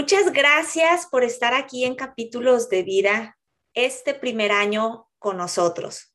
Muchas gracias por estar aquí en Capítulos de Vida este primer año con nosotros.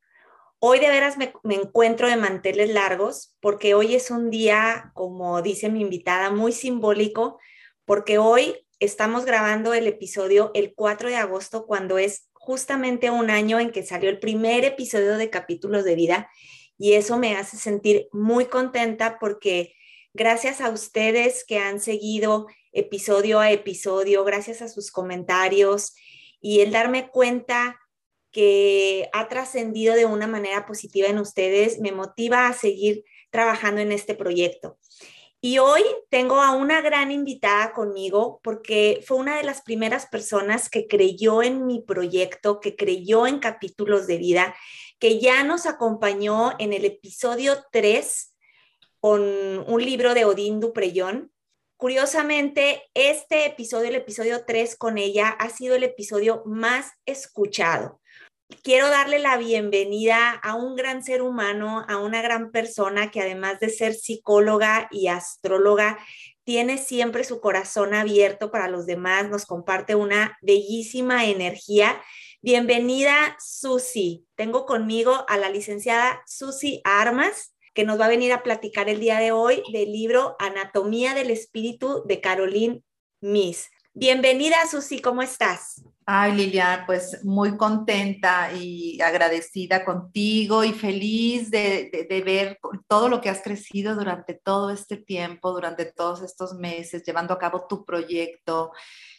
Hoy de veras me, encuentro de manteles largos porque hoy es un día, como dice mi invitada, muy simbólico porque hoy estamos grabando el episodio el 4 de agosto cuando es justamente un año en que salió el primer episodio de Capítulos de Vida y eso me hace sentir muy contenta porque gracias a ustedes que han seguido episodio a episodio, gracias a sus comentarios y el darme cuenta que ha trascendido de una manera positiva en ustedes, me motiva a seguir trabajando en este proyecto. Y hoy tengo a una gran invitada conmigo porque fue una de las primeras personas que creyó en mi proyecto, que creyó en capítulos de vida, que ya nos acompañó en el episodio 3 con un libro de Odín Duprellón Curiosamente, este episodio, el episodio 3 con ella, ha sido el episodio más escuchado. Quiero darle la bienvenida a un gran ser humano, a una gran persona que además de ser psicóloga y astróloga, tiene siempre su corazón abierto para los demás, nos comparte una bellísima energía. Bienvenida, Susi. Tengo conmigo a la licenciada Susi Armas que nos va a venir a platicar el día de hoy del libro Anatomía del Espíritu de Caroline Miss. Bienvenida, Susi, ¿cómo estás? Ay, Lilian, pues muy contenta y agradecida contigo y feliz de, de, ver todo lo que has crecido durante todo este tiempo, durante todos estos meses, llevando a cabo tu proyecto,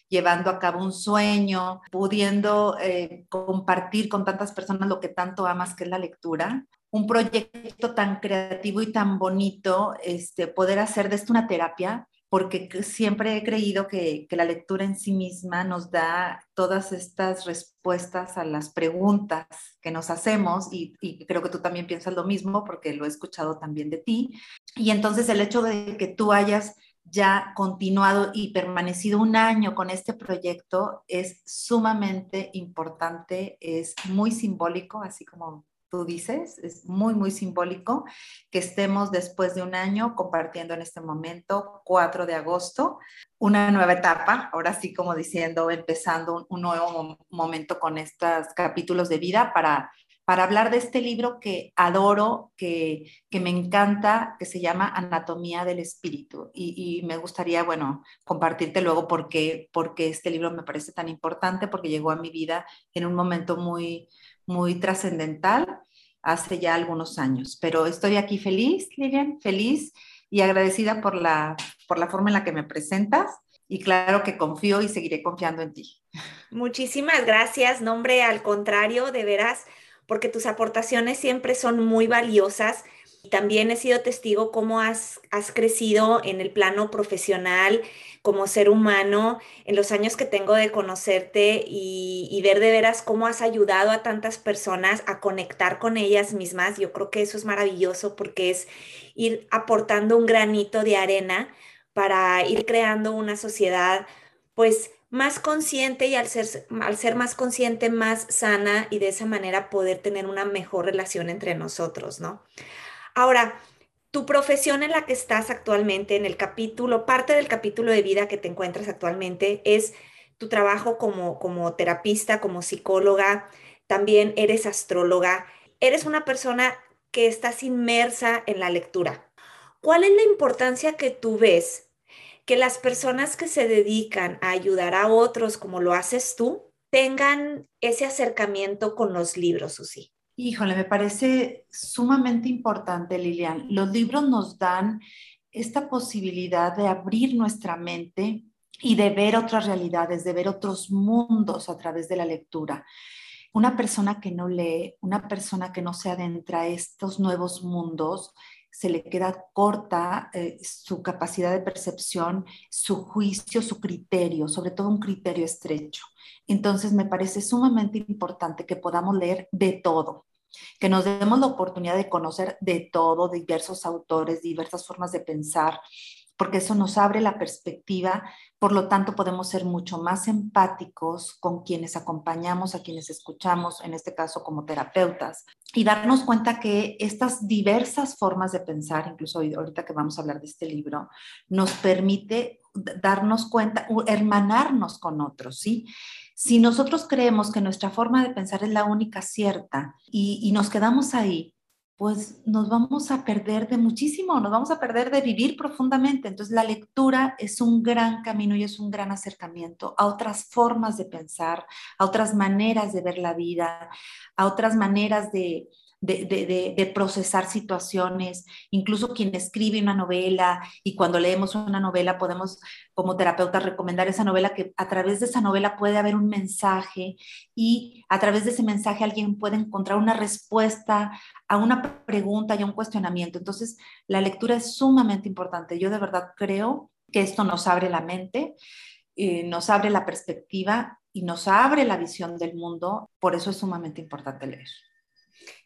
llevando a cabo un sueño, pudiendo eh, compartir con tantas personas lo que tanto amas, que es la lectura un proyecto tan creativo y tan bonito, este, poder hacer de esto una terapia, porque siempre he creído que, la lectura en sí misma nos da todas estas respuestas a las preguntas que nos hacemos y, y, creo que tú también piensas lo mismo porque lo he escuchado también de ti. Y entonces el hecho de que tú hayas ya continuado y permanecido un año con este proyecto es sumamente importante, es muy simbólico, así como tú dices, es muy, muy simbólico que estemos después de un año compartiendo en este momento, 4 de agosto, una nueva etapa, ahora sí como diciendo, empezando un, nuevo momento con estos capítulos de vida para, para hablar de este libro que adoro, que, que me encanta, que se llama Anatomía del Espíritu. Y, me gustaría, bueno, compartirte luego por qué, porque este libro me parece tan importante, porque llegó a mi vida en un momento muy muy trascendental hace ya algunos años. Pero estoy aquí feliz, Lilian, feliz y agradecida por la, por la forma en la que me presentas y claro que confío y seguiré confiando en ti. Muchísimas gracias, nombre al contrario, de veras, porque tus aportaciones siempre son muy valiosas. También he sido testigo cómo has, crecido en el plano profesional, como ser humano en los años que tengo de conocerte y, ver de veras cómo has ayudado a tantas personas a conectar con ellas mismas. Yo creo que eso es maravilloso porque es ir aportando un granito de arena para ir creando una sociedad pues más consciente y al ser más consciente, más sana y de esa manera poder tener una mejor relación entre nosotros, ¿no? Ahora, tu profesión en la que estás actualmente, en el capítulo, parte del capítulo de vida que te encuentras actualmente es tu trabajo como, como terapista, como psicóloga, también eres astróloga, eres una persona que estás inmersa en la lectura. ¿Cuál es la importancia que tú ves que las personas que se dedican a ayudar a otros como lo haces tú tengan ese acercamiento con los libros, Susi? Híjole, me parece sumamente importante, Lilian. Los libros nos dan esta posibilidad de abrir nuestra mente y de ver otras realidades, de ver otros mundos a través de la lectura. Una persona que no lee, una persona que no se adentra a estos nuevos mundos, se le queda corta eh, su capacidad de percepción, su juicio, su criterio, sobre todo un criterio estrecho. Entonces me parece sumamente importante que podamos leer de todo, que nos demos la oportunidad de conocer de todo, diversos autores, diversas formas de pensar, porque eso nos abre la perspectiva, por lo tanto podemos ser mucho más empáticos con quienes acompañamos, a quienes escuchamos, en este caso como terapeutas, y darnos cuenta que estas diversas formas de pensar, incluso ahorita que vamos a hablar de este libro, nos permite darnos cuenta, hermanarnos con otros, ¿sí? Si nosotros creemos que nuestra forma de pensar es la única cierta y, y nos quedamos ahí, pues nos vamos a perder de muchísimo, nos vamos a perder de vivir profundamente. Entonces la lectura es un gran camino y es un gran acercamiento a otras formas de pensar, a otras maneras de ver la vida, a otras maneras de, de, procesar situaciones, incluso quien escribe una novela y cuando leemos una novela podemos como terapeuta recomendar esa novela que a través de esa novela puede haber un mensaje y a través de ese mensaje alguien puede encontrar una respuesta a una pregunta y a un cuestionamiento. Entonces, la lectura es sumamente importante. Yo de verdad creo que esto nos abre la mente, eh, nos abre la perspectiva y nos abre la visión del mundo. Por eso es sumamente importante leer.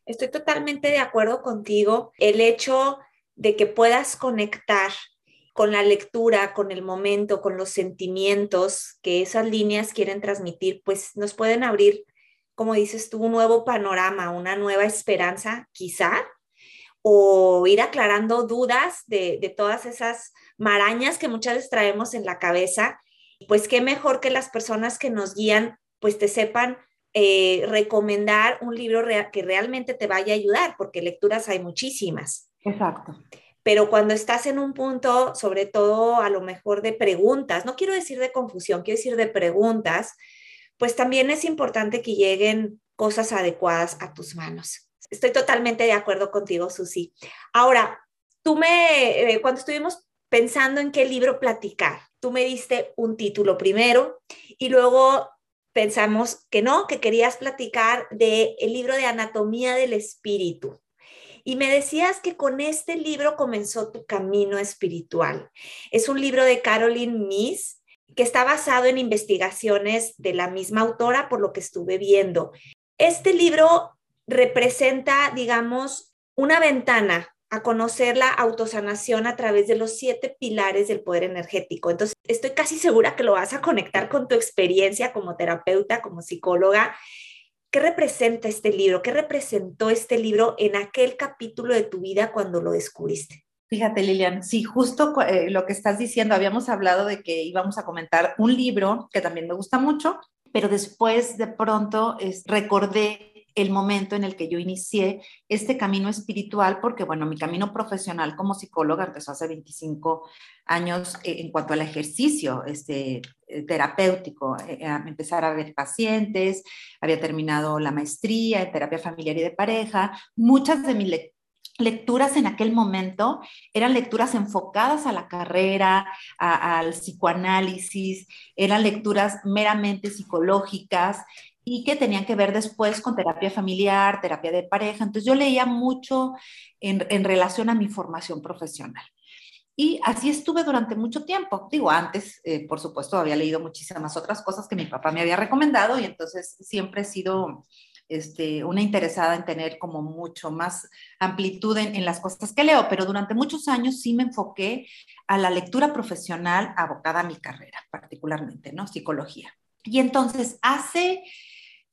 Estoy totalmente de acuerdo contigo. El hecho de que puedas conectar con la lectura, con el momento, con los sentimientos que esas líneas quieren transmitir, pues nos pueden abrir, como dices tú, un nuevo panorama, una nueva esperanza, quizá, o ir aclarando dudas de, de todas esas marañas que muchas veces traemos en la cabeza. Pues qué mejor que las personas que nos guían, pues te sepan eh, recomendar un libro que realmente te vaya a ayudar, porque lecturas hay muchísimas. Exacto. Pero cuando estás en un punto, sobre todo a lo mejor de preguntas, no quiero decir de confusión, quiero decir de preguntas, pues también es importante que lleguen cosas adecuadas a tus manos. Estoy totalmente de acuerdo contigo, Susi. Ahora, tú me, eh, cuando estuvimos pensando en qué libro platicar, tú me diste un título primero y luego pensamos que no, que querías platicar del el libro de Anatomía del Espíritu. Y me decías que con este libro comenzó tu camino espiritual. Es un libro de Caroline Miss que está basado en investigaciones de la misma autora, por lo que estuve viendo. Este libro representa, digamos, una ventana a conocer la autosanación a través de los siete pilares del poder energético. Entonces, estoy casi segura que lo vas a conectar con tu experiencia como terapeuta, como psicóloga. ¿Qué representa este libro? ¿Qué representó este libro en aquel capítulo de tu vida cuando lo descubriste? Fíjate, Lilian, sí, justo eh, lo que estás diciendo, habíamos hablado de que íbamos a comentar un libro que también me gusta mucho, pero después de pronto es, recordé el momento en el que yo inicié este camino espiritual, porque bueno, mi camino profesional como psicóloga empezó hace 25 años eh, en cuanto al ejercicio este, eh, terapéutico, eh, a empezar a ver pacientes, había terminado la maestría en terapia familiar y de pareja, muchas de mis lecturas en aquel momento eran lecturas enfocadas a la carrera, al psicoanálisis, eran lecturas meramente psicológicas y que tenían que ver después con terapia familiar, terapia de pareja. Entonces yo leía mucho en, relación a mi formación profesional. Y así estuve durante mucho tiempo. Digo, antes, eh, por supuesto, había leído muchísimas otras cosas que mi papá me había recomendado y entonces siempre he sido este, una interesada en tener como mucho más amplitud en, en, las cosas que leo, pero durante muchos años sí me enfoqué a la lectura profesional abocada a mi carrera, particularmente, ¿no? Psicología. Y entonces hace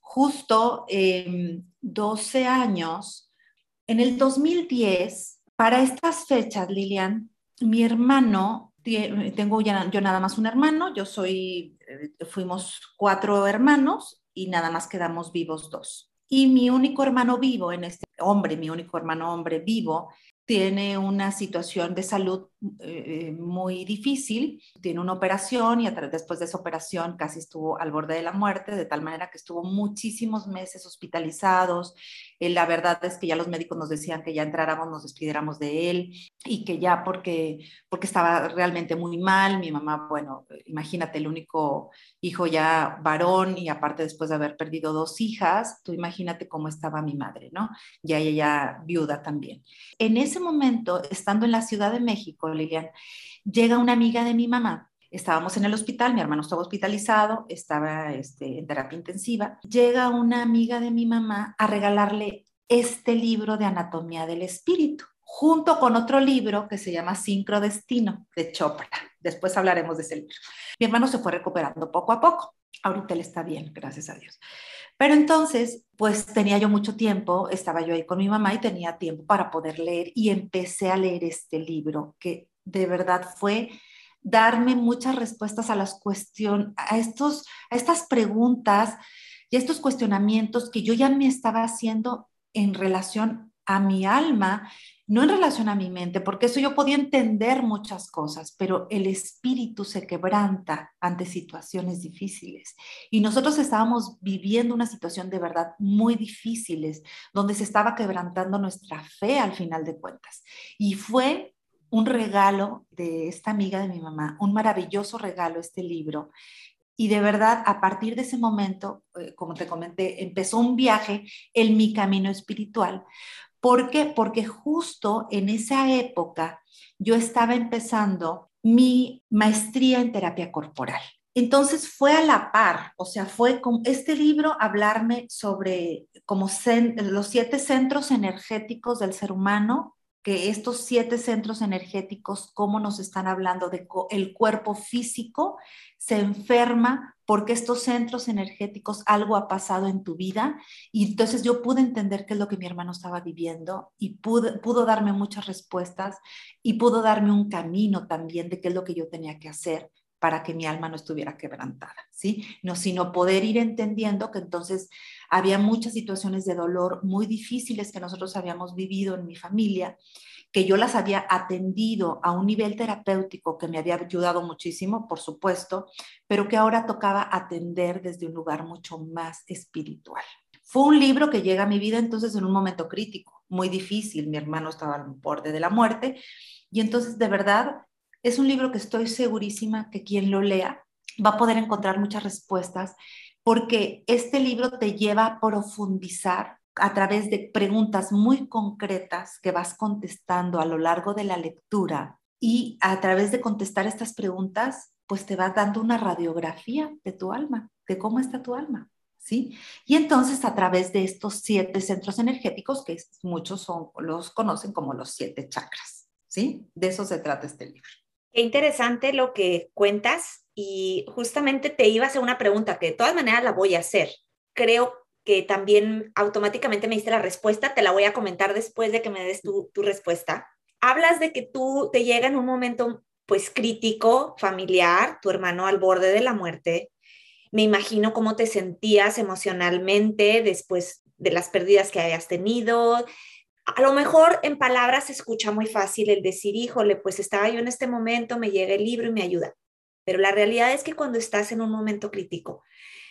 justo 12 em, años, en el 2010, para estas fechas, Lilian, mi hermano, tengo ya, yo nada más un hermano, yo soy, eh, fuimos cuatro hermanos y nada más quedamos vivos dos. Y mi único hermano vivo en este hombre, mi único hermano hombre vivo, tiene una situación de salud eh, muy difícil, tiene una operación y después de esa operación casi estuvo al borde de la muerte, de tal manera que estuvo muchísimos meses hospitalizados Eh, la verdad es que ya los médicos nos decían que ya entráramos, nos despidiéramos de él y que ya porque, porque estaba realmente muy mal. Mi mamá, bueno, imagínate, el único hijo ya varón y aparte después de haber perdido dos hijas, tú imagínate cómo estaba mi madre, ¿no? Ya ella viuda también. En ese momento, estando en la Ciudad de México, Lilian, llega una amiga de mi mamá estábamos en el hospital, mi hermano estaba hospitalizado, estaba este, en terapia intensiva. Llega una amiga de mi mamá a regalarle este libro de anatomía del espíritu, junto con otro libro que se llama Sincrodestino de Chopra. Después hablaremos de ese libro. Mi hermano se fue recuperando poco a poco. Ahorita él está bien, gracias a Dios. Pero entonces, pues tenía yo mucho tiempo, estaba yo ahí con mi mamá y tenía tiempo para poder leer y empecé a leer este libro que de verdad fue darme muchas respuestas a las cuestiones, a, estos, a estas preguntas y a estos cuestionamientos que yo ya me estaba haciendo en relación a mi alma, no en relación a mi mente, porque eso yo podía entender muchas cosas, pero el espíritu se quebranta ante situaciones difíciles. Y nosotros estábamos viviendo una situación de verdad muy difíciles, donde se estaba quebrantando nuestra fe al final de cuentas. Y fue un regalo de esta amiga de mi mamá, un maravilloso regalo este libro. Y de verdad, a partir de ese momento, eh, como te comenté, empezó un viaje en mi camino espiritual. ¿Por qué? Porque justo en esa época yo estaba empezando mi maestría en terapia corporal. Entonces fue a la par, o sea, fue con este libro hablarme sobre como los siete centros energéticos del ser humano, que estos siete centros energéticos, cómo nos están hablando de el cuerpo físico, se enferma porque estos centros energéticos algo ha pasado en tu vida. Y entonces yo pude entender qué es lo que mi hermano estaba viviendo y pudo, pudo darme muchas respuestas y pudo darme un camino también de qué es lo que yo tenía que hacer para que mi alma no estuviera quebrantada, ¿sí? No, sino poder ir entendiendo que entonces había muchas situaciones de dolor muy difíciles que nosotros habíamos vivido en mi familia, que yo las había atendido a un nivel terapéutico que me había ayudado muchísimo, por supuesto, pero que ahora tocaba atender desde un lugar mucho más espiritual. Fue un libro que llega a mi vida entonces en un momento crítico, muy difícil, mi hermano estaba al borde de la muerte, y entonces de verdad es un libro que estoy segurísima que quien lo lea va a poder encontrar muchas respuestas porque este libro te lleva a profundizar a través de preguntas muy concretas que vas contestando a lo largo de la lectura y a través de contestar estas preguntas, pues te va dando una radiografía de tu alma, de cómo está tu alma, ¿sí? Y entonces a través de estos siete centros energéticos, que muchos son, los conocen como los siete chakras, ¿sí? De eso se trata este libro. Qué interesante lo que cuentas y justamente te iba a hacer una pregunta que de todas maneras la voy a hacer. Creo que también automáticamente me diste la respuesta, te la voy a comentar después de que me des tu, tu respuesta. Hablas de que tú te llega en un momento pues crítico, familiar, tu hermano al borde de la muerte. Me imagino cómo te sentías emocionalmente después de las pérdidas que habías tenido, a lo mejor en palabras se escucha muy fácil el decir, híjole, pues estaba yo en este momento, me llega el libro y me ayuda. Pero la realidad es que cuando estás en un momento crítico,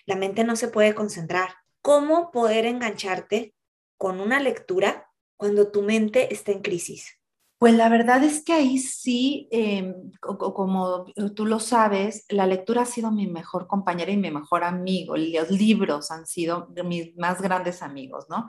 la mente no se puede concentrar. ¿Cómo poder engancharte con una lectura cuando tu mente está en crisis? Pues la verdad es que ahí sí, em, como tú lo sabes, la lectura ha sido mi mejor compañera y mi mejor amigo. Los libros han sido mis más grandes amigos, ¿no?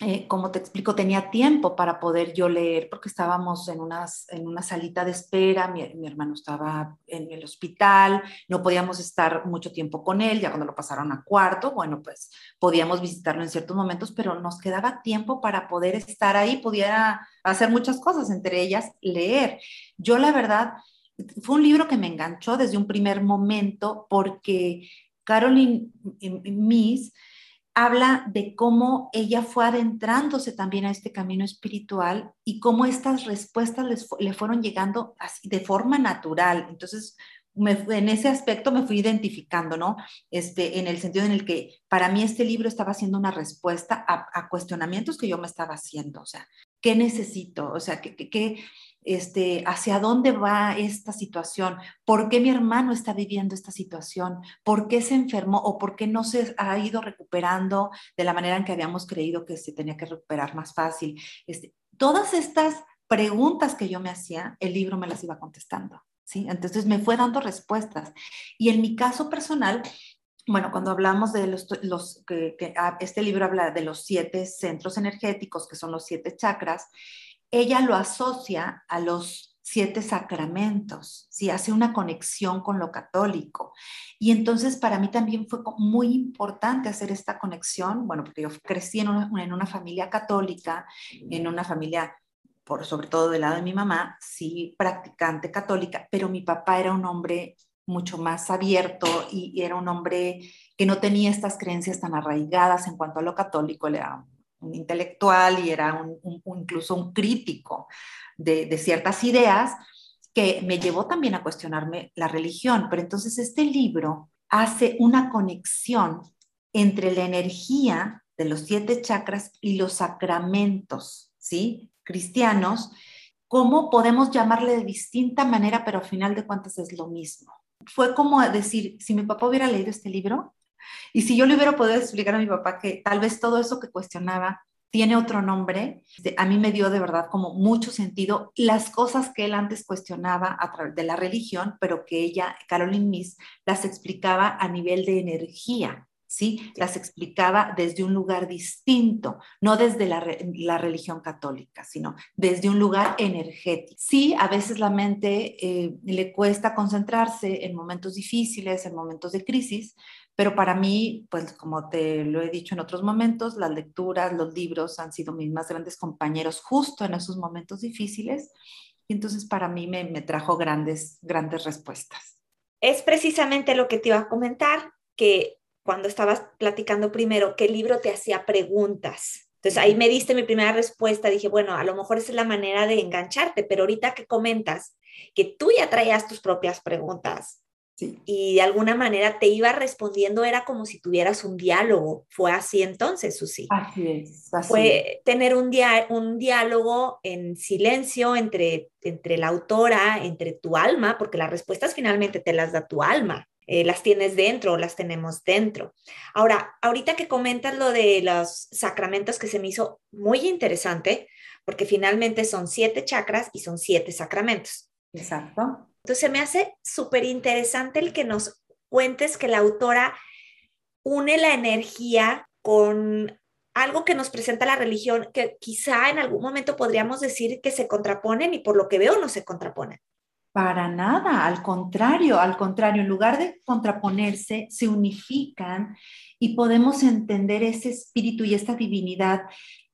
Eh, como te explico, tenía tiempo para poder yo leer porque estábamos en, unas, en una salita de espera, mi, hermano estaba en el hospital, no podíamos estar mucho tiempo con él, ya cuando lo pasaron a cuarto, bueno, pues podíamos visitarlo en ciertos momentos, pero nos quedaba tiempo para poder estar ahí, pudiera hacer muchas cosas, entre ellas leer. Yo la verdad, fue un libro que me enganchó desde un primer momento porque Caroline Miss habla de cómo ella fue adentrándose también a este camino espiritual y cómo estas respuestas le fueron llegando así, de forma natural. Entonces, en ese aspecto me fui identificando, ¿no? Este, en el sentido en el que para mí este libro estaba siendo una respuesta a, cuestionamientos que yo me estaba haciendo, o sea, ¿qué necesito? O sea, ¿qué, qué, este, hacia dónde va esta situación, por qué mi hermano está viviendo esta situación, por qué se enfermó o por qué no se ha ido recuperando de la manera en que habíamos creído que se tenía que recuperar más fácil. Este, todas estas preguntas que yo me hacía, el libro me las iba contestando. ¿sí? Entonces me fue dando respuestas. Y en mi caso personal, bueno, cuando hablamos de los, que, ah, este libro habla de los siete centros energéticos, que son los siete chakras, ella lo asocia a los siete sacramentos, ¿sí? hace una conexión con lo católico. Y entonces para mí también fue muy importante hacer esta conexión, bueno, porque yo crecí en una, en una familia católica, en una familia por sobre todo del lado de mi mamá, sí practicante católica, pero mi papá era un hombre mucho más abierto y, era un hombre que no tenía estas creencias tan arraigadas en cuanto a lo católico, él era un intelectual y era incluso un crítico de, de ciertas ideas que me llevó también a cuestionarme la religión. Pero entonces este libro hace una conexión entre la energía de los siete chakras y los sacramentos, ¿sí? Cristianos, cómo podemos llamarle de distinta manera, pero al final de cuentas es lo mismo fue como decir, si mi papá hubiera leído este libro y si yo le hubiera podido explicar a mi papá que tal vez todo eso que cuestionaba tiene otro nombre, a mí me dio de verdad como mucho sentido las cosas que él antes cuestionaba a través de la religión, pero que ella, Caroline Miss, las explicaba a nivel de energía. ¿sí? Las explicaba desde un lugar distinto, no desde la, religión católica, sino desde un lugar energético. Sí, a veces la mente eh, le cuesta concentrarse en momentos difíciles, en momentos de crisis, pero para mí, pues como te lo he dicho en otros momentos, las lecturas, los libros han sido mis más grandes compañeros justo en esos momentos difíciles. Y entonces para mí me, me trajo grandes, grandes respuestas. Es precisamente lo que te iba a comentar, que cuando estabas platicando primero, qué libro te hacía preguntas. Entonces ahí me diste mi primera respuesta, dije, bueno, a lo mejor esa es la manera de engancharte, pero ahorita que comentas que tú ya traías tus propias preguntas y de alguna manera te iba respondiendo, era como si tuvieras un diálogo. Fue así entonces, Susi. Así es. Fue tener un, un diálogo en silencio entre, entre la autora, entre tu alma, porque las respuestas finalmente te las da tu alma. Eh, las tienes dentro las tenemos dentro. Ahora, ahorita que comentas lo de los sacramentos que se me hizo muy interesante, porque finalmente son siete chakras y son siete sacramentos. Exacto. Entonces me hace súper interesante el que nos cuentes que la autora une la energía con algo que nos presenta la religión, que quizá en algún momento podríamos decir que se contraponen y por lo que veo no se contraponen. Para nada, al contrario, al contrario, en lugar de contraponerse, se unifican y podemos entender ese espíritu y esta divinidad,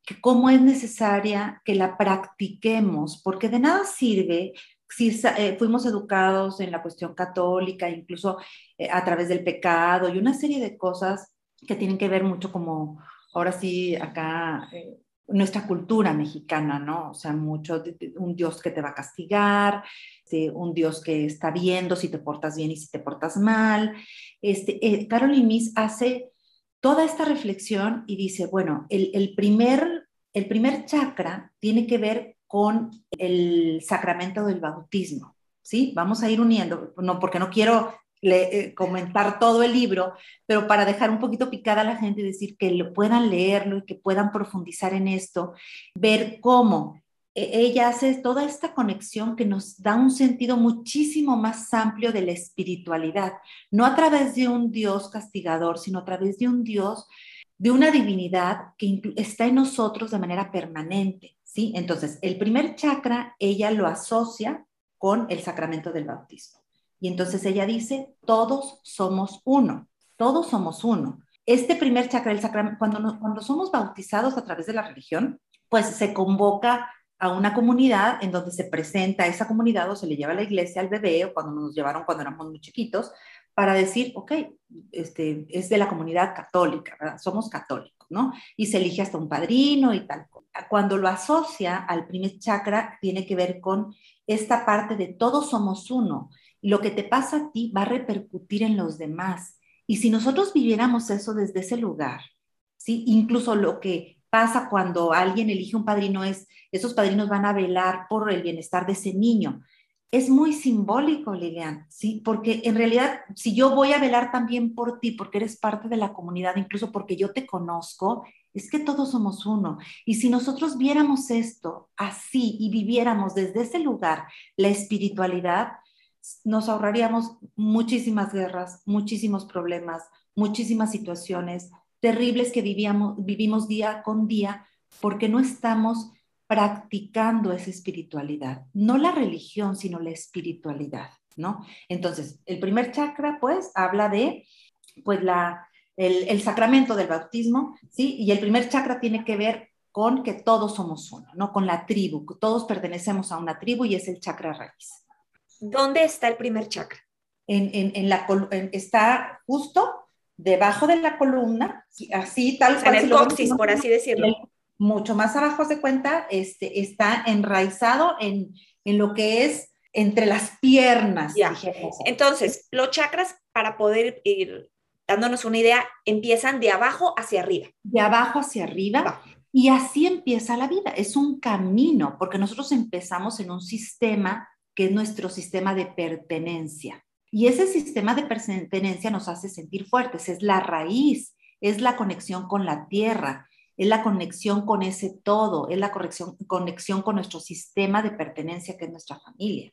que cómo es necesaria que la practiquemos, porque de nada sirve eh, fuimos educados en la cuestión católica, incluso eh, a través del pecado y una serie de cosas que tienen que ver mucho como, ahora sí, acá eh, nuestra cultura mexicana, ¿no? O sea, mucho un Dios que te va a castigar, este, un Dios que está viendo si te portas bien y si te portas mal. Este, eh, Caroline Miss hace toda esta reflexión y dice, bueno, el, el, primer, el primer chakra tiene que ver con el sacramento del bautismo, ¿sí? Vamos a ir uniendo, no, porque no quiero eh, comentar todo el libro, pero para dejar un poquito picada a la gente y decir que lo puedan leerlo y que puedan profundizar en esto, ver cómo e, ella hace toda esta conexión que nos da un sentido muchísimo más amplio de la espiritualidad, no a través de un Dios castigador, sino a través de un Dios, de una divinidad que está en nosotros de manera permanente, ¿sí? Entonces, el primer chakra ella lo asocia con el sacramento del bautismo. Y entonces ella dice, todos somos uno, todos somos uno. Este primer chakra, el sacramento, cuando, cuando somos bautizados a través de la religión, pues se convoca a una comunidad en donde se presenta a esa comunidad o se le lleva a la iglesia al bebé o cuando nos llevaron cuando éramos muy chiquitos para decir, ok, este, es de la comunidad católica. Somos católicos, ¿no? Y se elige hasta un padrino y tal. Cuando lo asocia al primer chakra, tiene que ver con esta parte de todos somos uno lo que te pasa a ti va a repercutir en los demás. Y si nosotros viviéramos eso desde ese lugar, ¿sí? incluso lo que pasa cuando alguien elige un padrino es, esos padrinos van a velar por el bienestar de ese niño. Es muy simbólico, Lilian, ¿sí? Porque en realidad, si yo voy a velar también por ti, porque eres parte de la comunidad, incluso porque yo te conozco, es que todos somos uno. Y si nosotros viéramos esto así y viviéramos desde ese lugar la espiritualidad, nos ahorraríamos muchísimas guerras, muchísimos problemas, muchísimas situaciones terribles que vivíamos, vivimos día con día porque no estamos practicando esa espiritualidad, no la religión, sino la espiritualidad, ¿no? Entonces, el primer chakra, pues, habla de, pues, la, el, el sacramento del bautismo, ¿sí? Y el primer chakra tiene que ver con que todos somos uno, ¿no? Con la tribu, todos pertenecemos a una tribu y es el chakra raíz. ¿Dónde está el primer chakra? En, la, está justo debajo de la columna, así tal cual. En el coxis, por así decirlo. Mucho más abajo de cuenta, este, está enraizado en, lo que es entre las piernas. Entonces, los chakras, para poder ir dándonos una idea, empiezan de abajo hacia arriba. De abajo hacia arriba. Y así empieza la vida. Es un camino, porque nosotros empezamos en un sistema que es nuestro sistema de pertenencia. Y ese sistema de pertenencia nos hace sentir fuertes, es la raíz, es la conexión con la tierra, es la conexión con ese todo, es la conexión, conexión con nuestro sistema de pertenencia que es nuestra familia.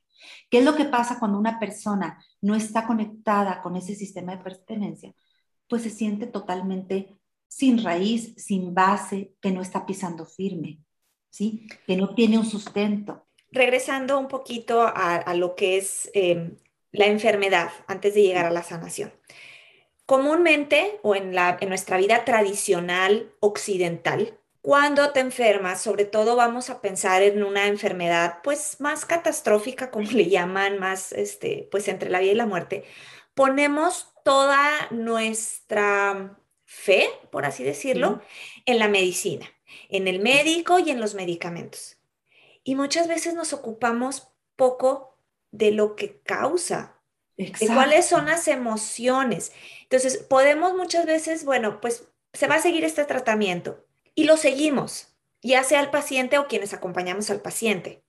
¿Qué es lo que pasa cuando una persona no está conectada con ese sistema de pertenencia? Pues se siente totalmente sin raíz, sin base, que no está pisando firme, ¿sí? Que no tiene un sustento regresando un poquito a, lo que es em, la enfermedad antes de llegar a la sanación. Comúnmente o en, la, en nuestra vida tradicional occidental, cuando te enfermas, sobre todo vamos a pensar en una enfermedad pues más catastrófica, como le llaman, más este, pues entre la vida y la muerte, ponemos toda nuestra fe, por así decirlo, en la medicina, en el médico y en los medicamentos. Y muchas veces nos ocupamos poco de lo que causa, de cuáles son las emociones. Entonces, podemos muchas veces, bueno, pues se va a seguir este tratamiento y lo seguimos, ya sea el paciente o quienes acompañamos al paciente.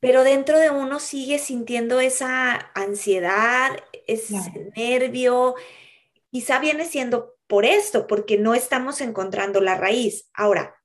Pero dentro de uno sigue sintiendo esa ansiedad, ese nervio. Quizá viene siendo por esto, porque no estamos encontrando la raíz. Ahora,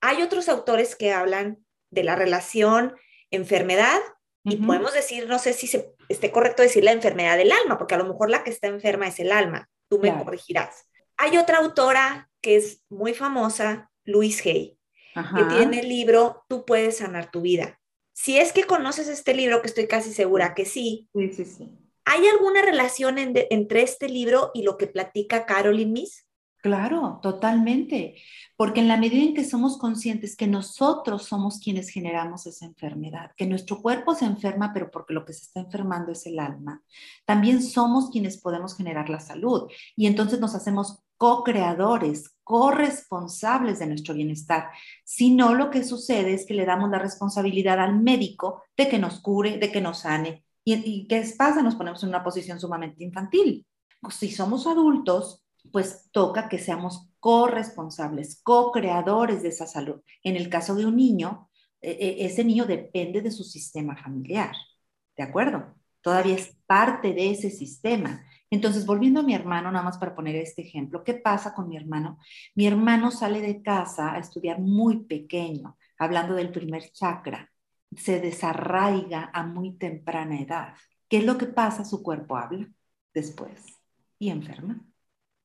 hay otros autores que hablan de la relación enfermedad y podemos decir, no sé si se, esté correcto decir la enfermedad del alma, porque a lo mejor la que está enferma es el alma, tú me corregirás. Hay otra autora que es muy famosa, Louise Hay, que tiene el libro Tú puedes sanar tu vida. Si es que conoces este libro, que estoy casi segura que sí. Sí, sí, sí. ¿Hay alguna relación entre este libro y lo que platica Caroline Miss? Claro, totalmente, porque en la medida en que somos conscientes que nosotros somos quienes generamos esa enfermedad, que nuestro cuerpo se enferma, pero porque lo que se está enfermando es el alma, también somos quienes podemos generar la salud y entonces nos hacemos co-creadores, corresponsables de nuestro bienestar. Si no, lo que sucede es que le damos la responsabilidad al médico de que nos cure, de que nos sane. ¿Y, y qué pasa? Nos ponemos en una posición sumamente infantil. Si somos adultos, pues toca que seamos corresponsables, co-creadores de esa salud. En el caso de un niño, e, e, ese niño depende de su sistema familiar, ¿de acuerdo? Todavía es parte de ese sistema. Entonces, volviendo a mi hermano, nada más para poner este ejemplo, ¿qué pasa con mi hermano? Mi hermano sale de casa a estudiar muy pequeño, hablando del primer chakra, se desarraiga a muy temprana edad. ¿Qué es lo que pasa? Su cuerpo habla después y enferma.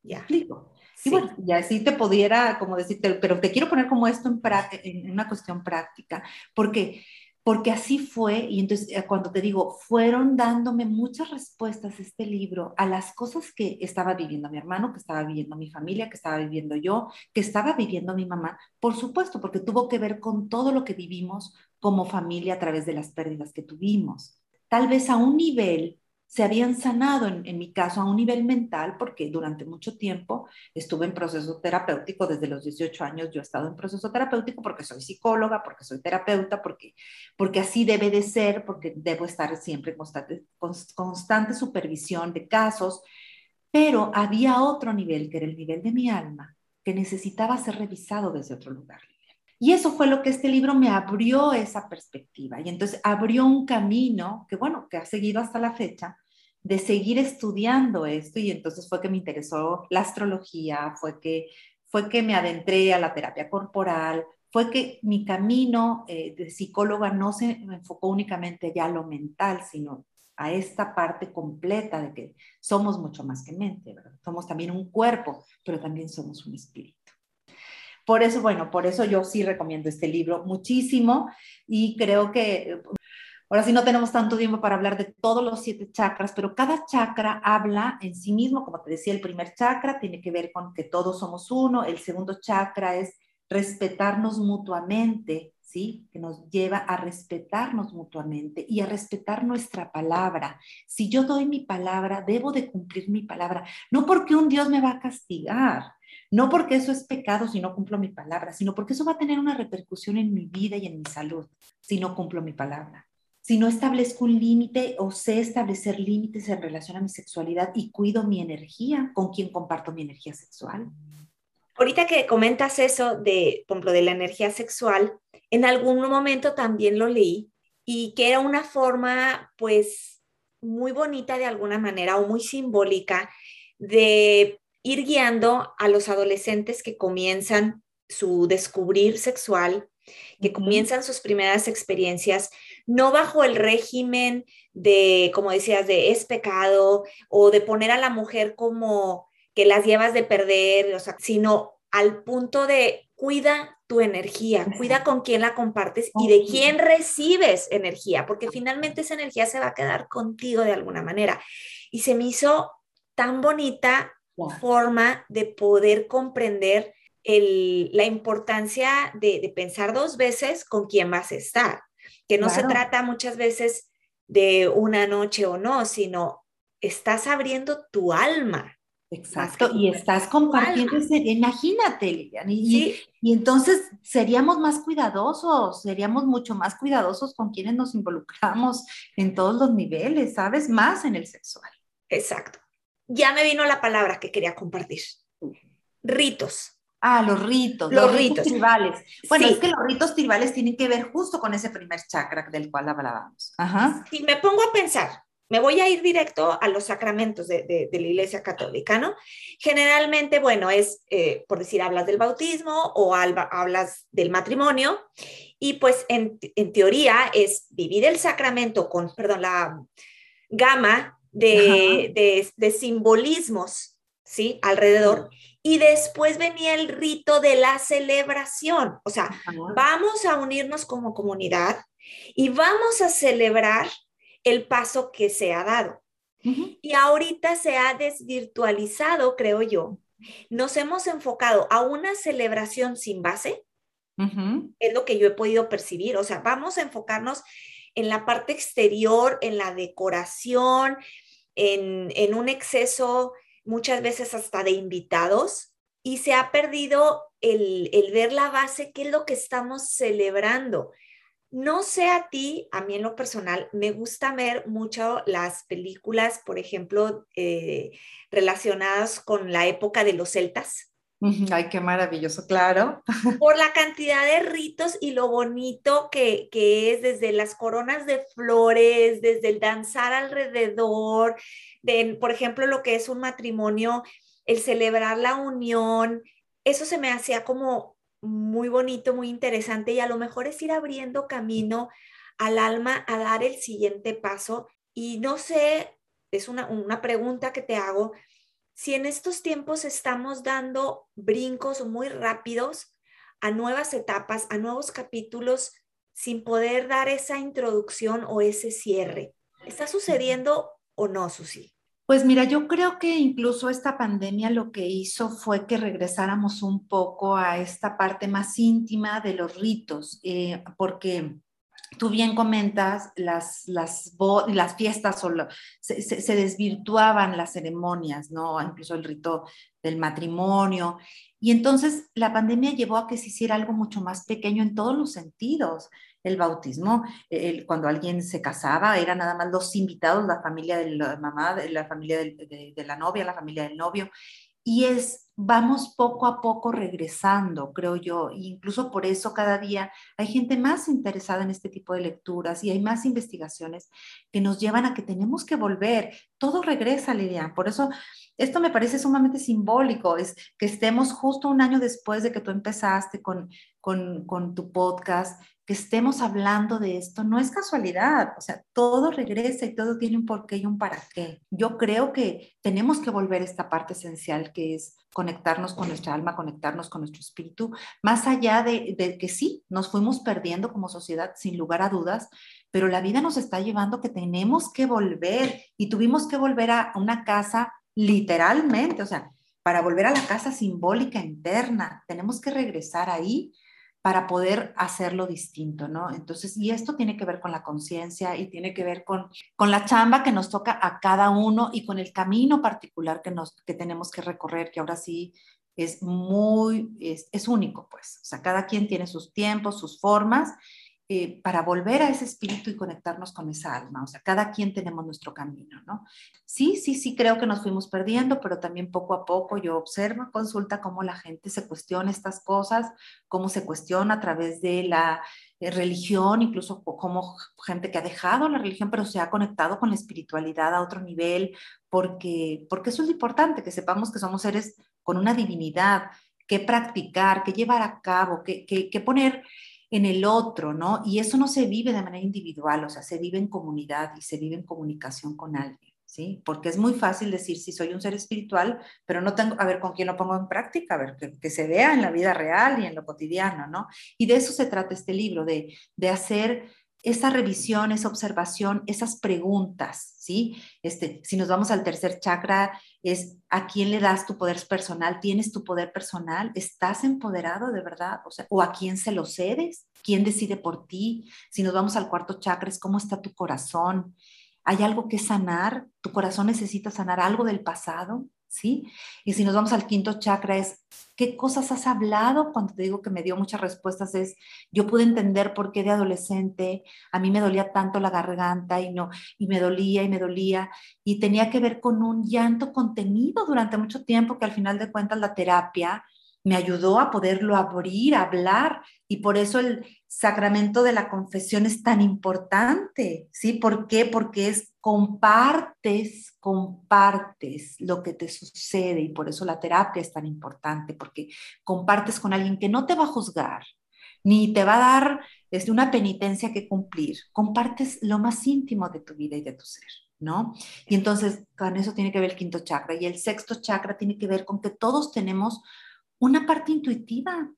Ya. Explico. Y bueno, ya sí te pudiera como decirte, pero te quiero poner como esto en, en una cuestión práctica, porque porque así fue, y entonces eh, cuando te digo, fueron dándome muchas respuestas este libro a las cosas que estaba viviendo mi hermano, que estaba viviendo mi familia, que estaba viviendo yo, que estaba viviendo mi mamá, por supuesto, porque tuvo que ver con todo lo que vivimos como familia a través de las pérdidas que tuvimos. Tal vez a un nivel se habían sanado, en, mi caso, a un nivel mental, porque durante mucho tiempo estuve en proceso terapéutico, desde los 18 años yo he estado en proceso terapéutico porque soy psicóloga, porque soy terapeuta, porque, porque así debe de ser, porque debo estar siempre en constante, constante supervisión de casos, pero había otro nivel, que era el nivel de mi alma, que necesitaba ser revisado desde otro lugar. Y eso fue lo que este libro me abrió esa perspectiva. Y entonces abrió un camino que, bueno, que ha seguido hasta la fecha, de seguir estudiando esto. Y entonces fue que me interesó la astrología, fue que, fue que me adentré a la terapia corporal, fue que mi camino eh, de psicóloga no se enfocó únicamente ya a lo mental, sino a esta parte completa de que somos mucho más que mente. Somos también un cuerpo, pero también somos un espíritu. Por eso, bueno, por eso yo sí recomiendo este libro muchísimo y creo que ahora sí no tenemos tanto tiempo para hablar de todos los siete chakras, pero cada chakra habla en sí mismo, como te decía, el primer chakra tiene que ver con que todos somos uno, el segundo chakra es respetarnos mutuamente, ¿sí? Que nos lleva a respetarnos mutuamente y a respetar nuestra palabra. Si yo doy mi palabra, debo de cumplir mi palabra, no porque un Dios me va a castigar, no porque eso es pecado si no cumplo mi palabra, sino porque eso va a tener una repercusión en mi vida y en mi salud si no cumplo mi palabra. Si no establezco un límite o sé establecer límites en relación a mi sexualidad y cuido mi energía, ¿con quién comparto mi energía sexual? Ahorita que comentas eso de, por ejemplo, de la energía sexual, en algún momento también lo leí y que era una forma, pues, muy bonita de alguna manera o muy simbólica de ir guiando a los adolescentes que comienzan su descubrir sexual, que comienzan sus primeras experiencias, no bajo el régimen de, como decías, de es pecado o de poner a la mujer como que las llevas de perder, o sea, sino al punto de cuida tu energía, cuida con quién la compartes y de quién recibes energía, porque finalmente esa energía se va a quedar contigo de alguna manera. Y se me hizo tan bonita forma de poder comprender la importancia de, pensar dos veces con quién vas a estar, que no se trata muchas veces de una noche o no, sino estás abriendo tu alma. Exacto, y estás compartiendo ese, imagínate, Lilian, y, y, entonces seríamos más cuidadosos, seríamos mucho más cuidadosos con quienes nos involucramos en todos los niveles, ¿sabes? Más en el sexual. Exacto ya me vino la palabra que quería compartir. Ritos. Ah, los ritos, los, ritos. tribales. Bueno, es que los ritos tribales tienen que ver justo con ese primer chakra del cual hablábamos. Ajá. Si me pongo a pensar, me voy a ir directo a los sacramentos de, la Iglesia Católica, ¿no? Generalmente, bueno, es, eh, por decir, hablas del bautismo o hablas del matrimonio, y pues en, en teoría es vivir el sacramento con, perdón, la gama de, simbolismos, ¿sí? Alrededor. Y después venía el rito de la celebración. O sea, vamos a unirnos como comunidad y vamos a celebrar el paso que se ha dado. Y ahorita se ha desvirtualizado, creo yo. Nos hemos enfocado a una celebración sin base. Es lo que yo he podido percibir. O sea, vamos a enfocarnos en la parte exterior, en la decoración, en, un exceso muchas veces hasta de invitados y se ha perdido el, ver la base, qué es lo que estamos celebrando. No sé a ti, a mí en lo personal, me gusta ver mucho las películas, por ejemplo, eh, relacionadas con la época de los celtas. Ay, qué maravilloso, claro. Por la cantidad de ritos y lo bonito que, es desde las coronas de flores, desde el danzar alrededor, de, por ejemplo, lo que es un matrimonio, el celebrar la unión, eso se me hacía como muy bonito, muy interesante y a lo mejor es ir abriendo camino al alma a dar el siguiente paso. Y no sé, es una, una pregunta que te hago, si en estos tiempos estamos dando brincos muy rápidos a nuevas etapas, a nuevos capítulos, sin poder dar esa introducción o ese cierre. ¿Está sucediendo o no, Susi? Pues mira, yo creo que incluso esta pandemia lo que hizo fue que regresáramos un poco a esta parte más íntima de los ritos, eh, porque tú bien comentas, las, las, las fiestas o se, se, desvirtuaban las ceremonias, ¿no? Incluso el rito del matrimonio. Y entonces la pandemia llevó a que se hiciera algo mucho más pequeño en todos los sentidos. El bautismo, el, cuando alguien se casaba, eran nada más los invitados, la familia de la mamá, la familia de la novia, la familia del novio. Y es vamos poco a poco regresando, creo yo. E incluso por eso cada día hay gente más interesada en este tipo de lecturas y hay más investigaciones que nos llevan a que tenemos que volver. Todo regresa, Lidia. Por eso esto me parece sumamente simbólico, es que estemos justo un año después de que tú empezaste con, con, con tu podcast, que estemos hablando de esto no es casualidad, o sea, todo regresa y todo tiene un porqué y un para qué. Yo creo que tenemos que volver a esta parte esencial que es conectarnos con nuestra alma, conectarnos con nuestro espíritu, más allá de, de que sí, nos fuimos perdiendo como sociedad, sin lugar a dudas, pero la vida nos está llevando que tenemos que volver y tuvimos que volver a una casa literalmente, o sea, para volver a la casa simbólica interna, tenemos que regresar ahí para poder hacerlo distinto, ¿no? Entonces, y esto tiene que ver con la conciencia y tiene que ver con, con la chamba que nos toca a cada uno y con el camino particular que, nos, que tenemos que recorrer, que ahora sí es muy, es, es único, pues. O sea, cada quien tiene sus tiempos, sus formas eh, para volver a ese espíritu y conectarnos con esa alma. O sea, cada quien tenemos nuestro camino, ¿no? Sí, sí, sí, creo que nos fuimos perdiendo, pero también poco a poco yo observo, consulta cómo la gente se cuestiona estas cosas, cómo se cuestiona a través de la eh, religión, incluso como gente que ha dejado la religión, pero se ha conectado con la espiritualidad a otro nivel, porque, porque eso es importante, que sepamos que somos seres con una divinidad, que practicar, que llevar a cabo, que, que, que poner en el otro, ¿no? Y eso no se vive de manera individual, o sea, se vive en comunidad y se vive en comunicación con alguien, ¿sí? Porque es muy fácil decir, sí, soy un ser espiritual, pero no tengo, a ver, ¿con quién lo pongo en práctica? A ver, que, se vea en la vida real y en lo cotidiano, ¿no? Y de eso se trata este libro, de, de hacer esa revisión, esa observación, esas preguntas, ¿sí? Este, si nos vamos al tercer chakra, es a quién le das tu poder personal, tienes tu poder personal, estás empoderado de verdad, o sea, o a quién se lo cedes, quién decide por ti. Si nos vamos al cuarto chakra, es cómo está tu corazón. ¿Hay algo que sanar? ¿Tu corazón necesita sanar algo del pasado? ¿Sí? Y si nos vamos al quinto chakra es, ¿qué cosas has hablado? Cuando te digo que me dio muchas respuestas es, yo pude entender por qué de adolescente a mí me dolía tanto la garganta y no, y me dolía y me dolía, y tenía que ver con un llanto contenido durante mucho tiempo que al final de cuentas la terapia me ayudó a poderlo abrir, hablar, y por eso el sacramento de la confesión es tan importante, ¿sí? ¿Por qué? Porque es compartes, compartes lo que te sucede y por eso la terapia es tan importante, porque compartes con alguien que no te va a juzgar, ni te va a dar desde una penitencia que cumplir, compartes lo más íntimo de tu vida y de tu ser. ¿No? Y entonces con eso tiene que ver el quinto chakra. Y el sexto chakra tiene que ver con que todos tenemos una parte intuitiva.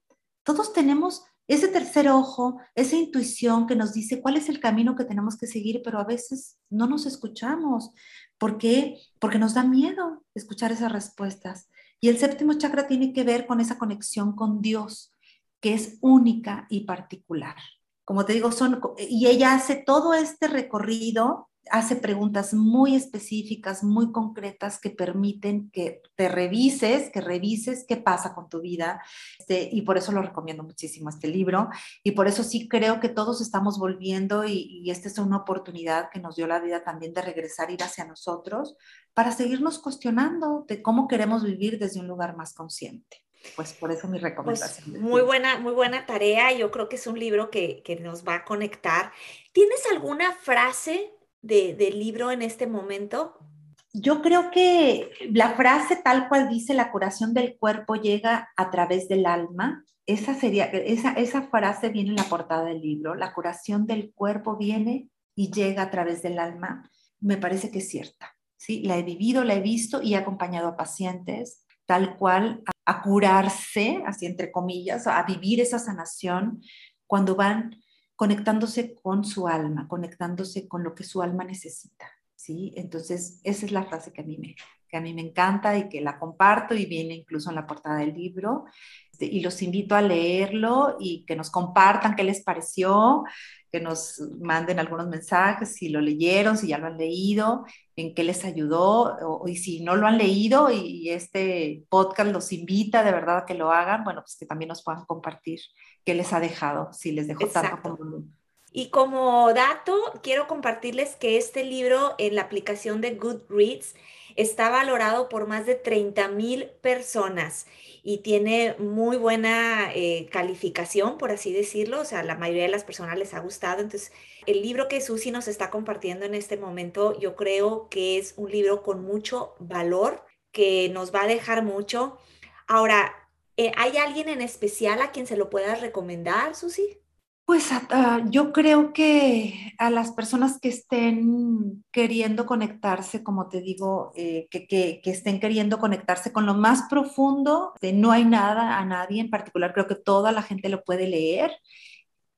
Todos tenemos ese tercer ojo, esa intuición que nos dice cuál es el camino que tenemos que seguir, pero a veces no nos escuchamos. ¿Por qué? Porque nos da miedo escuchar esas respuestas. Y el séptimo chakra tiene que ver con esa conexión con Dios, que es única y particular. Como te digo, son, y ella hace todo este recorrido hace preguntas muy específicas, muy concretas que permiten que te revises, que revises qué pasa con tu vida. Este, y por eso lo recomiendo muchísimo este libro. Y por eso sí creo que todos estamos volviendo y, y esta es una oportunidad que nos dio la vida también de regresar, ir hacia nosotros, para seguirnos cuestionando de cómo queremos vivir desde un lugar más consciente. Pues por eso mi pues, recomendación. muy buena, muy buena tarea. Yo creo que es un libro que, que nos va a conectar. ¿Tienes alguna frase del libro en este momento? Yo creo que la frase tal cual dice la curación del cuerpo llega a través del alma. Esa sería esa, esa frase viene en la portada del libro. La curación del cuerpo viene y llega a través del alma. Me parece que es cierta. Sí, la he vivido, la he visto y he acompañado a pacientes tal cual a curarse, así entre comillas, a vivir esa sanación cuando van conectándose con su alma, conectándose con lo que su alma necesita, ¿sí? Entonces, esa es la frase que a mí me, que a mí me encanta y que la comparto y viene incluso en la portada del libro. Este, y los invito a leerlo y que nos compartan qué les pareció, que nos manden algunos mensajes, si lo leyeron, si ya lo han leído, en qué les ayudó, o, y si no lo han leído y, este podcast los invita de verdad a que lo hagan, bueno, pues que también nos puedan compartir qué les ha dejado, si les dejó tanto como... Y como dato, quiero compartirles que este libro en la aplicación de Goodreads Está valorado por más de 30 mil personas y tiene muy buena eh, calificación, por así decirlo. O sea, la mayoría de las personas les ha gustado. Entonces, el libro que Susi nos está compartiendo en este momento, yo creo que es un libro con mucho valor, que nos va a dejar mucho. Ahora, eh, ¿hay alguien en especial a quien se lo puedas recomendar, Susi? Pues yo creo que a las personas que estén queriendo conectarse, como te digo, eh, que, que, estén queriendo conectarse con lo más profundo, de no hay nada a nadie en particular, creo que toda la gente lo puede leer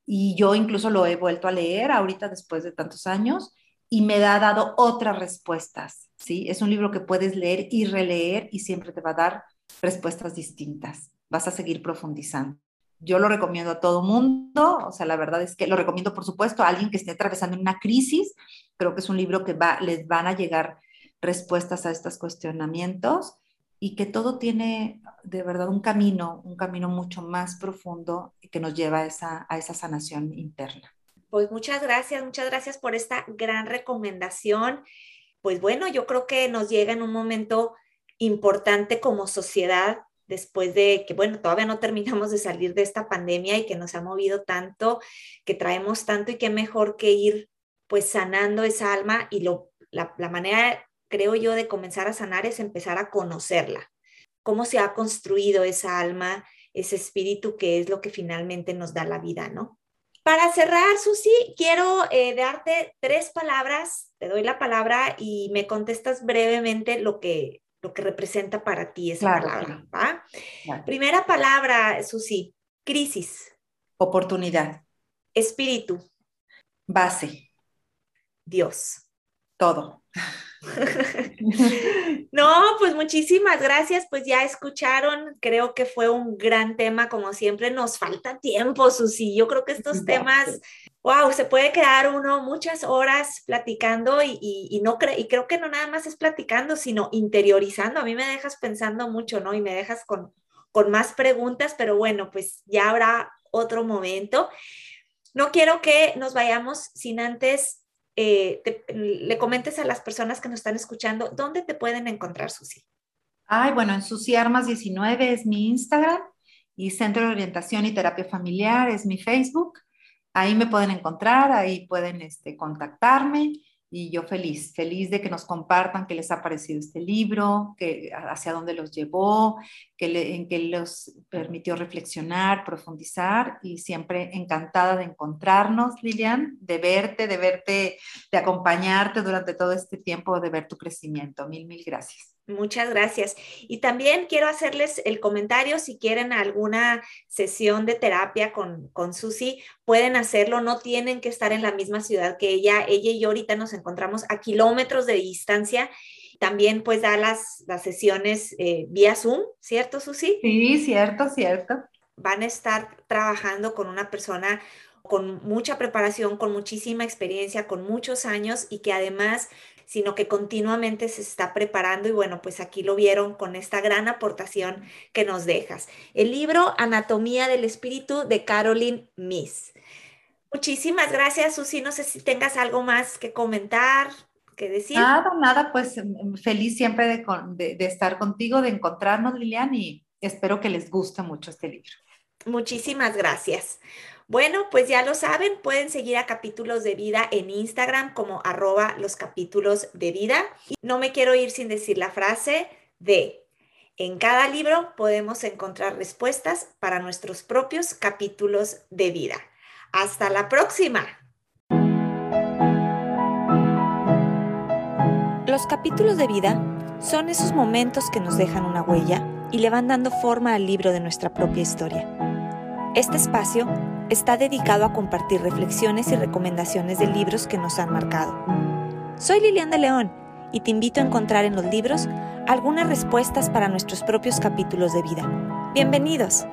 y yo incluso lo he vuelto a leer ahorita después de tantos años y me ha dado otras respuestas, ¿sí? Es un libro que puedes leer y releer y siempre te va a dar respuestas distintas, vas a seguir profundizando yo lo recomiendo a todo mundo, o sea, la verdad es que lo recomiendo, por supuesto, a alguien que esté atravesando una crisis. Creo que es un libro que va, les van a llegar respuestas a estos cuestionamientos y que todo tiene de verdad un camino, un camino mucho más profundo que nos lleva a esa, a esa sanación interna. Pues muchas gracias, muchas gracias por esta gran recomendación. Pues bueno, yo creo que nos llega en un momento importante como sociedad después de que, bueno, todavía no terminamos de salir de esta pandemia y que nos ha movido tanto, que traemos tanto y qué mejor que ir pues sanando esa alma y lo, la, la manera, creo yo, de comenzar a sanar es empezar a conocerla, cómo se ha construido esa alma, ese espíritu que es lo que finalmente nos da la vida, ¿no? Para cerrar, Susi, quiero eh, darte tres palabras, te doy la palabra y me contestas brevemente lo que, lo que representa para ti esa palabra. ¿va? Primera palabra, Susi, crisis. Oportunidad. Espíritu. Base. Dios. Todo. no, pues muchísimas gracias, pues ya escucharon, creo que fue un gran tema, como siempre nos falta tiempo, Susi, yo creo que estos temas, wow, se puede quedar uno muchas horas platicando y, y, no y creo que no nada más es platicando, sino interiorizando, a mí me dejas pensando mucho, ¿no? Y me dejas con, con más preguntas, pero bueno, pues ya habrá otro momento. No quiero que nos vayamos sin antes eh, le comentes a las personas que nos están escuchando, ¿dónde te pueden encontrar, Susi? Ay, bueno, en Susi Armas 19 es mi Instagram y Centro de Orientación y Terapia Familiar es mi Facebook. Ahí me pueden encontrar, ahí pueden este, contactarme y yo feliz, feliz de que nos compartan qué les ha parecido este libro, que, hacia dónde los llevó, que en qué los permitió reflexionar, profundizar y siempre encantada de encontrarnos, Lilian, de verte, de verte, de acompañarte durante todo este tiempo, de ver tu crecimiento. Mil, mil gracias. Muchas gracias. Y también quiero hacerles el comentario, si quieren alguna sesión de terapia con, con Susi, pueden hacerlo, no tienen que estar en la misma ciudad que ella. Ella y yo ahorita nos encontramos a kilómetros de distancia. También pues da las, las sesiones eh, vía Zoom, ¿cierto, Susi? Sí, cierto, cierto. Van a estar trabajando con una persona con mucha preparación, con muchísima experiencia, con muchos años y que además sino que continuamente se está preparando y bueno, pues aquí lo vieron con esta gran aportación que nos dejas. El libro Anatomía del Espíritu de Caroline Miss. Muchísimas gracias, Susi. No sé si tengas algo más que comentar, que decir. Nada, nada, pues mm, feliz siempre de, de estar contigo, de encontrarnos, Lilian, y espero que les guste mucho este libro. Muchísimas gracias. Bueno, pues ya lo saben, pueden seguir a Capítulos de Vida en Instagram como arroba los capítulos de vida. Y no me quiero ir sin decir la frase de, en cada libro podemos encontrar respuestas para nuestros propios capítulos de vida. Hasta la próxima. Los capítulos de vida son esos momentos que nos dejan una huella y le van dando forma al libro de nuestra propia historia. Este espacio está dedicado a compartir reflexiones y recomendaciones de libros que nos han marcado. Soy Lilian de León y te invito a encontrar en los libros algunas respuestas para nuestros propios capítulos de vida. Bienvenidos.